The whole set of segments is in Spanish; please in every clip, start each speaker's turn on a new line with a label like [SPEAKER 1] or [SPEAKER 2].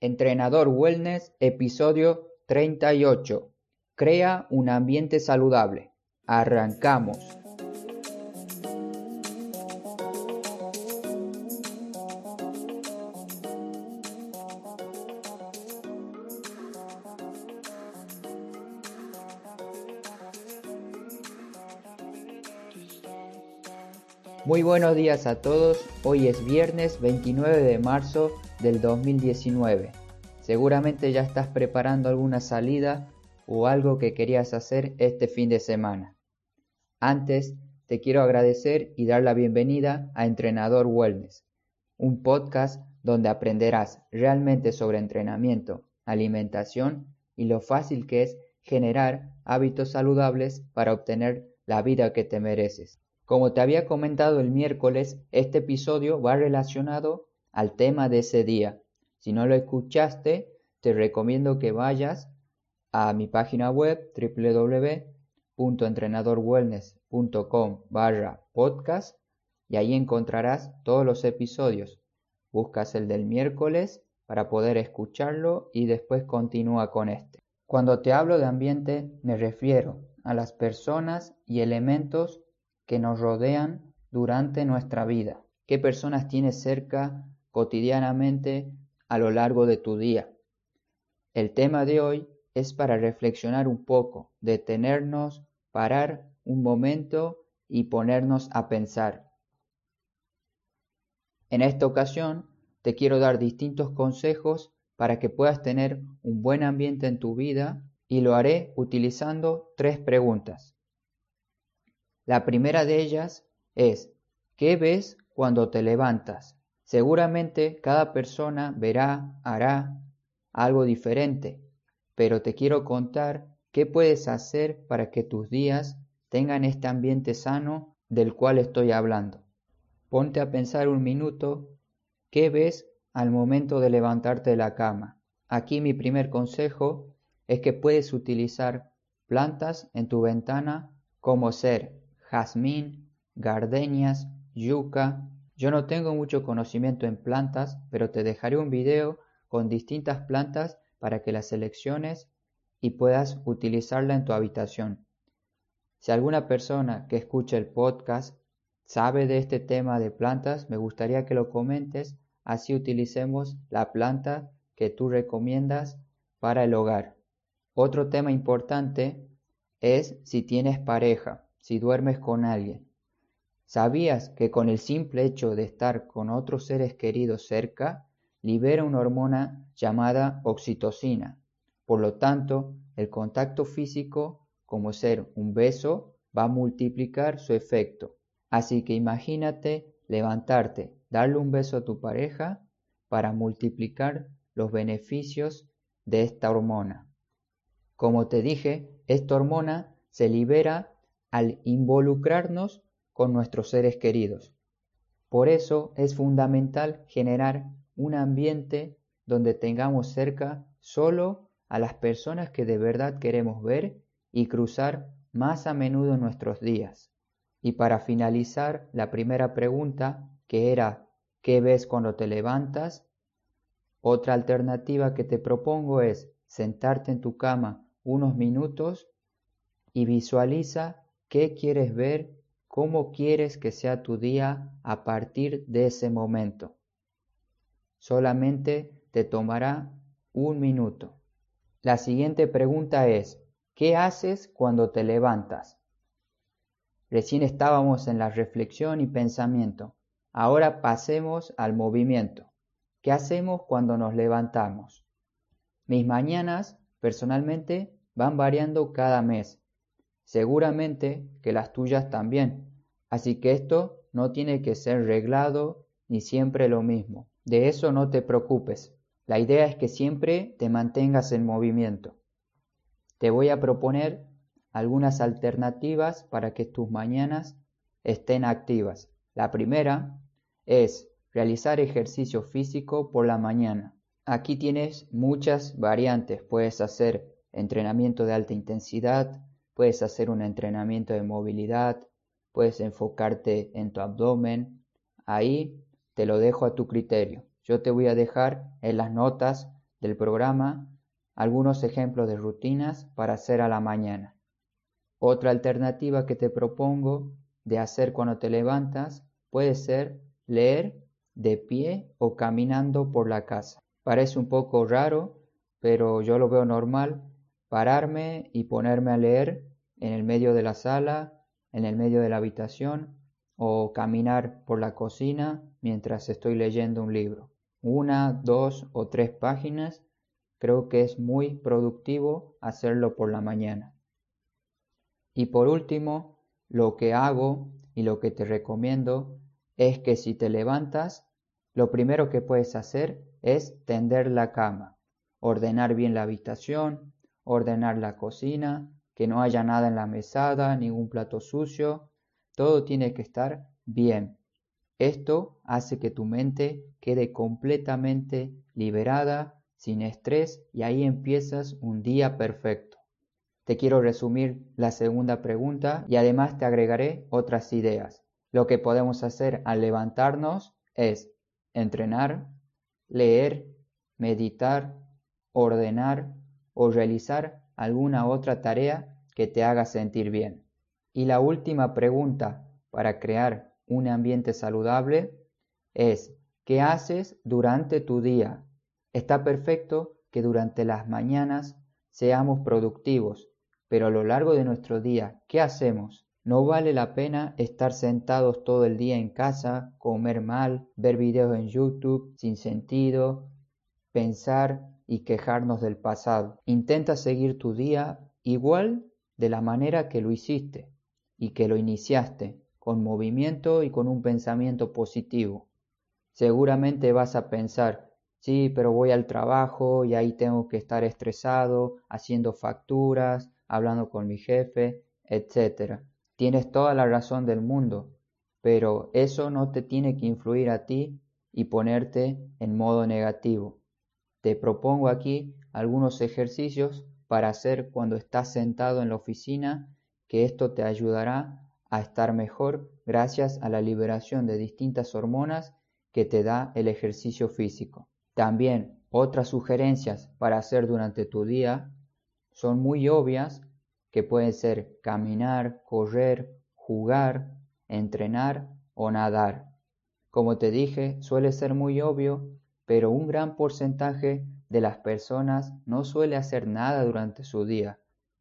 [SPEAKER 1] Entrenador Wellness, episodio 38. Crea un ambiente saludable. Arrancamos. Muy buenos días a todos. Hoy es viernes 29 de marzo del 2019. Seguramente ya estás preparando alguna salida o algo que querías hacer este fin de semana. Antes, te quiero agradecer y dar la bienvenida a Entrenador Wellness, un podcast donde aprenderás realmente sobre entrenamiento, alimentación y lo fácil que es generar hábitos saludables para obtener la vida que te mereces. Como te había comentado el miércoles, este episodio va relacionado al tema de ese día. Si no lo escuchaste, te recomiendo que vayas a mi página web www.entrenadorwellness.com barra podcast y ahí encontrarás todos los episodios. Buscas el del miércoles para poder escucharlo y después continúa con este. Cuando te hablo de ambiente me refiero a las personas y elementos que nos rodean durante nuestra vida. ¿Qué personas tienes cerca cotidianamente a lo largo de tu día. El tema de hoy es para reflexionar un poco, detenernos, parar un momento y ponernos a pensar. En esta ocasión te quiero dar distintos consejos para que puedas tener un buen ambiente en tu vida y lo haré utilizando tres preguntas. La primera de ellas es, ¿qué ves cuando te levantas? Seguramente cada persona verá, hará algo diferente, pero te quiero contar qué puedes hacer para que tus días tengan este ambiente sano del cual estoy hablando. Ponte a pensar un minuto qué ves al momento de levantarte de la cama. Aquí mi primer consejo es que puedes utilizar plantas en tu ventana como ser jazmín, gardenias, yuca, yo no tengo mucho conocimiento en plantas, pero te dejaré un video con distintas plantas para que las selecciones y puedas utilizarla en tu habitación. Si alguna persona que escucha el podcast sabe de este tema de plantas, me gustaría que lo comentes, así utilicemos la planta que tú recomiendas para el hogar. Otro tema importante es si tienes pareja, si duermes con alguien. ¿Sabías que con el simple hecho de estar con otros seres queridos cerca, libera una hormona llamada oxitocina? Por lo tanto, el contacto físico, como ser un beso, va a multiplicar su efecto. Así que imagínate levantarte, darle un beso a tu pareja para multiplicar los beneficios de esta hormona. Como te dije, esta hormona se libera al involucrarnos con nuestros seres queridos. Por eso es fundamental generar un ambiente donde tengamos cerca solo a las personas que de verdad queremos ver y cruzar más a menudo en nuestros días. Y para finalizar, la primera pregunta, que era ¿qué ves cuando te levantas? Otra alternativa que te propongo es sentarte en tu cama unos minutos y visualiza qué quieres ver ¿Cómo quieres que sea tu día a partir de ese momento? Solamente te tomará un minuto. La siguiente pregunta es, ¿qué haces cuando te levantas? Recién estábamos en la reflexión y pensamiento. Ahora pasemos al movimiento. ¿Qué hacemos cuando nos levantamos? Mis mañanas, personalmente, van variando cada mes. Seguramente que las tuyas también. Así que esto no tiene que ser reglado ni siempre lo mismo. De eso no te preocupes. La idea es que siempre te mantengas en movimiento. Te voy a proponer algunas alternativas para que tus mañanas estén activas. La primera es realizar ejercicio físico por la mañana. Aquí tienes muchas variantes. Puedes hacer entrenamiento de alta intensidad, puedes hacer un entrenamiento de movilidad, puedes enfocarte en tu abdomen. Ahí te lo dejo a tu criterio. Yo te voy a dejar en las notas del programa algunos ejemplos de rutinas para hacer a la mañana. Otra alternativa que te propongo de hacer cuando te levantas puede ser leer de pie o caminando por la casa. Parece un poco raro, pero yo lo veo normal pararme y ponerme a leer en el medio de la sala, en el medio de la habitación o caminar por la cocina mientras estoy leyendo un libro. Una, dos o tres páginas, creo que es muy productivo hacerlo por la mañana. Y por último, lo que hago y lo que te recomiendo es que si te levantas, lo primero que puedes hacer es tender la cama, ordenar bien la habitación, ordenar la cocina, que no haya nada en la mesada, ningún plato sucio, todo tiene que estar bien. Esto hace que tu mente quede completamente liberada, sin estrés, y ahí empiezas un día perfecto. Te quiero resumir la segunda pregunta y además te agregaré otras ideas. Lo que podemos hacer al levantarnos es entrenar, leer, meditar, ordenar o realizar alguna otra tarea que te haga sentir bien. Y la última pregunta para crear un ambiente saludable es, ¿qué haces durante tu día? Está perfecto que durante las mañanas seamos productivos, pero a lo largo de nuestro día, ¿qué hacemos? No vale la pena estar sentados todo el día en casa, comer mal, ver videos en YouTube sin sentido, pensar y quejarnos del pasado. Intenta seguir tu día igual de la manera que lo hiciste y que lo iniciaste, con movimiento y con un pensamiento positivo. Seguramente vas a pensar, sí, pero voy al trabajo y ahí tengo que estar estresado, haciendo facturas, hablando con mi jefe, etc. Tienes toda la razón del mundo, pero eso no te tiene que influir a ti y ponerte en modo negativo. Te propongo aquí algunos ejercicios para hacer cuando estás sentado en la oficina, que esto te ayudará a estar mejor gracias a la liberación de distintas hormonas que te da el ejercicio físico. También otras sugerencias para hacer durante tu día son muy obvias que pueden ser caminar, correr, jugar, entrenar o nadar. Como te dije, suele ser muy obvio pero un gran porcentaje de las personas no suele hacer nada durante su día,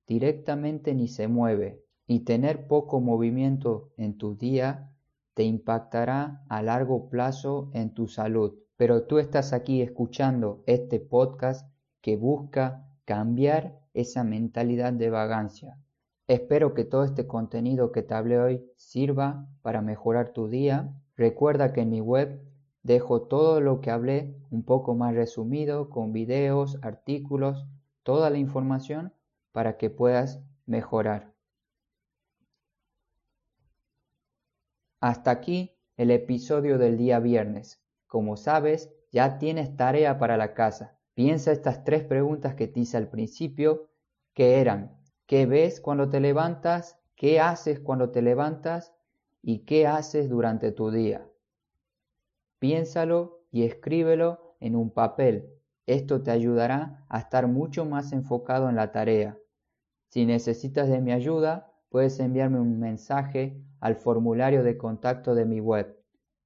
[SPEAKER 1] directamente ni se mueve, y tener poco movimiento en tu día te impactará a largo plazo en tu salud. Pero tú estás aquí escuchando este podcast que busca cambiar esa mentalidad de vagancia. Espero que todo este contenido que te hablé hoy sirva para mejorar tu día. Recuerda que en mi web Dejo todo lo que hablé un poco más resumido con videos, artículos, toda la información para que puedas mejorar. Hasta aquí el episodio del día viernes. Como sabes, ya tienes tarea para la casa. Piensa estas tres preguntas que te hice al principio, que eran, ¿qué ves cuando te levantas? ¿Qué haces cuando te levantas? ¿Y qué haces durante tu día? Piénsalo y escríbelo en un papel. Esto te ayudará a estar mucho más enfocado en la tarea. Si necesitas de mi ayuda, puedes enviarme un mensaje al formulario de contacto de mi web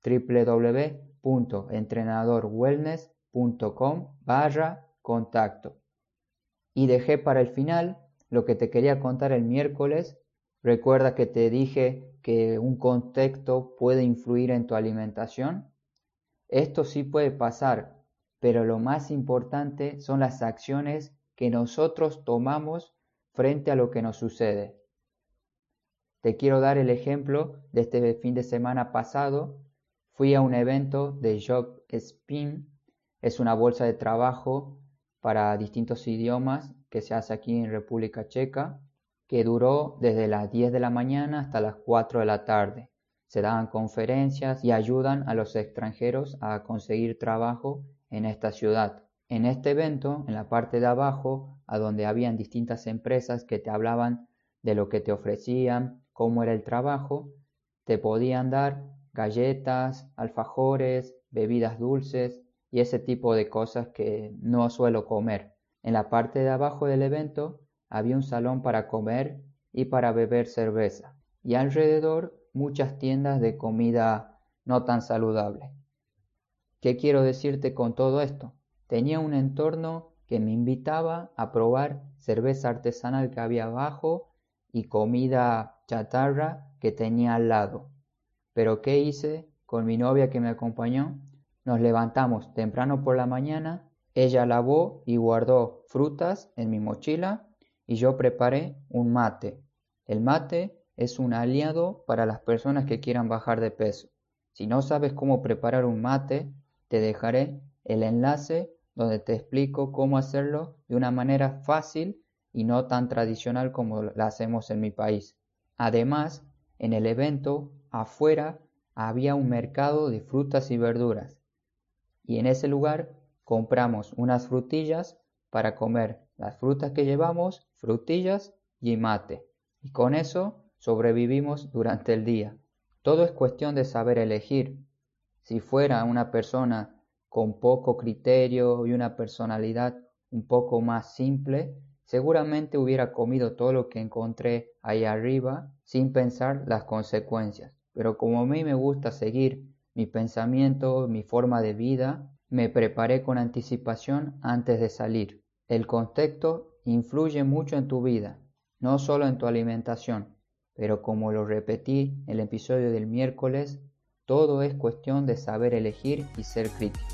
[SPEAKER 1] www.entrenadorwellness.com barra contacto. Y dejé para el final lo que te quería contar el miércoles. Recuerda que te dije que un contexto puede influir en tu alimentación. Esto sí puede pasar, pero lo más importante son las acciones que nosotros tomamos frente a lo que nos sucede. Te quiero dar el ejemplo de este fin de semana pasado. Fui a un evento de Job Spin, es una bolsa de trabajo para distintos idiomas que se hace aquí en República Checa, que duró desde las 10 de la mañana hasta las 4 de la tarde se dan conferencias y ayudan a los extranjeros a conseguir trabajo en esta ciudad. En este evento, en la parte de abajo, a donde habían distintas empresas que te hablaban de lo que te ofrecían, cómo era el trabajo, te podían dar galletas, alfajores, bebidas dulces y ese tipo de cosas que no suelo comer. En la parte de abajo del evento había un salón para comer y para beber cerveza, y alrededor muchas tiendas de comida no tan saludable. ¿Qué quiero decirte con todo esto? Tenía un entorno que me invitaba a probar cerveza artesanal que había abajo y comida chatarra que tenía al lado. Pero ¿qué hice con mi novia que me acompañó? Nos levantamos temprano por la mañana, ella lavó y guardó frutas en mi mochila y yo preparé un mate. El mate es un aliado para las personas que quieran bajar de peso. Si no sabes cómo preparar un mate, te dejaré el enlace donde te explico cómo hacerlo de una manera fácil y no tan tradicional como la hacemos en mi país. Además, en el evento, afuera, había un mercado de frutas y verduras y en ese lugar compramos unas frutillas para comer las frutas que llevamos, frutillas y mate. Y con eso sobrevivimos durante el día. Todo es cuestión de saber elegir. Si fuera una persona con poco criterio y una personalidad un poco más simple, seguramente hubiera comido todo lo que encontré ahí arriba sin pensar las consecuencias. Pero como a mí me gusta seguir mi pensamiento, mi forma de vida, me preparé con anticipación antes de salir. El contexto influye mucho en tu vida, no solo en tu alimentación, pero como lo repetí en el episodio del miércoles, todo es cuestión de saber elegir y ser crítico.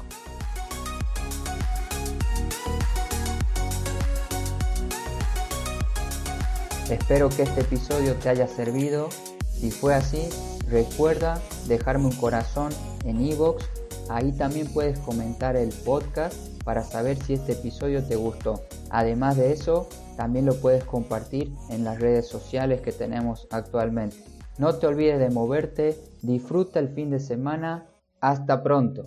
[SPEAKER 1] Espero que este episodio te haya servido. Si fue así, Recuerda dejarme un corazón en iVoox, ahí también puedes comentar el podcast para saber si este episodio te gustó. Además de eso, también lo puedes compartir en las redes sociales que tenemos actualmente. No te olvides de moverte, disfruta el fin de semana, hasta pronto.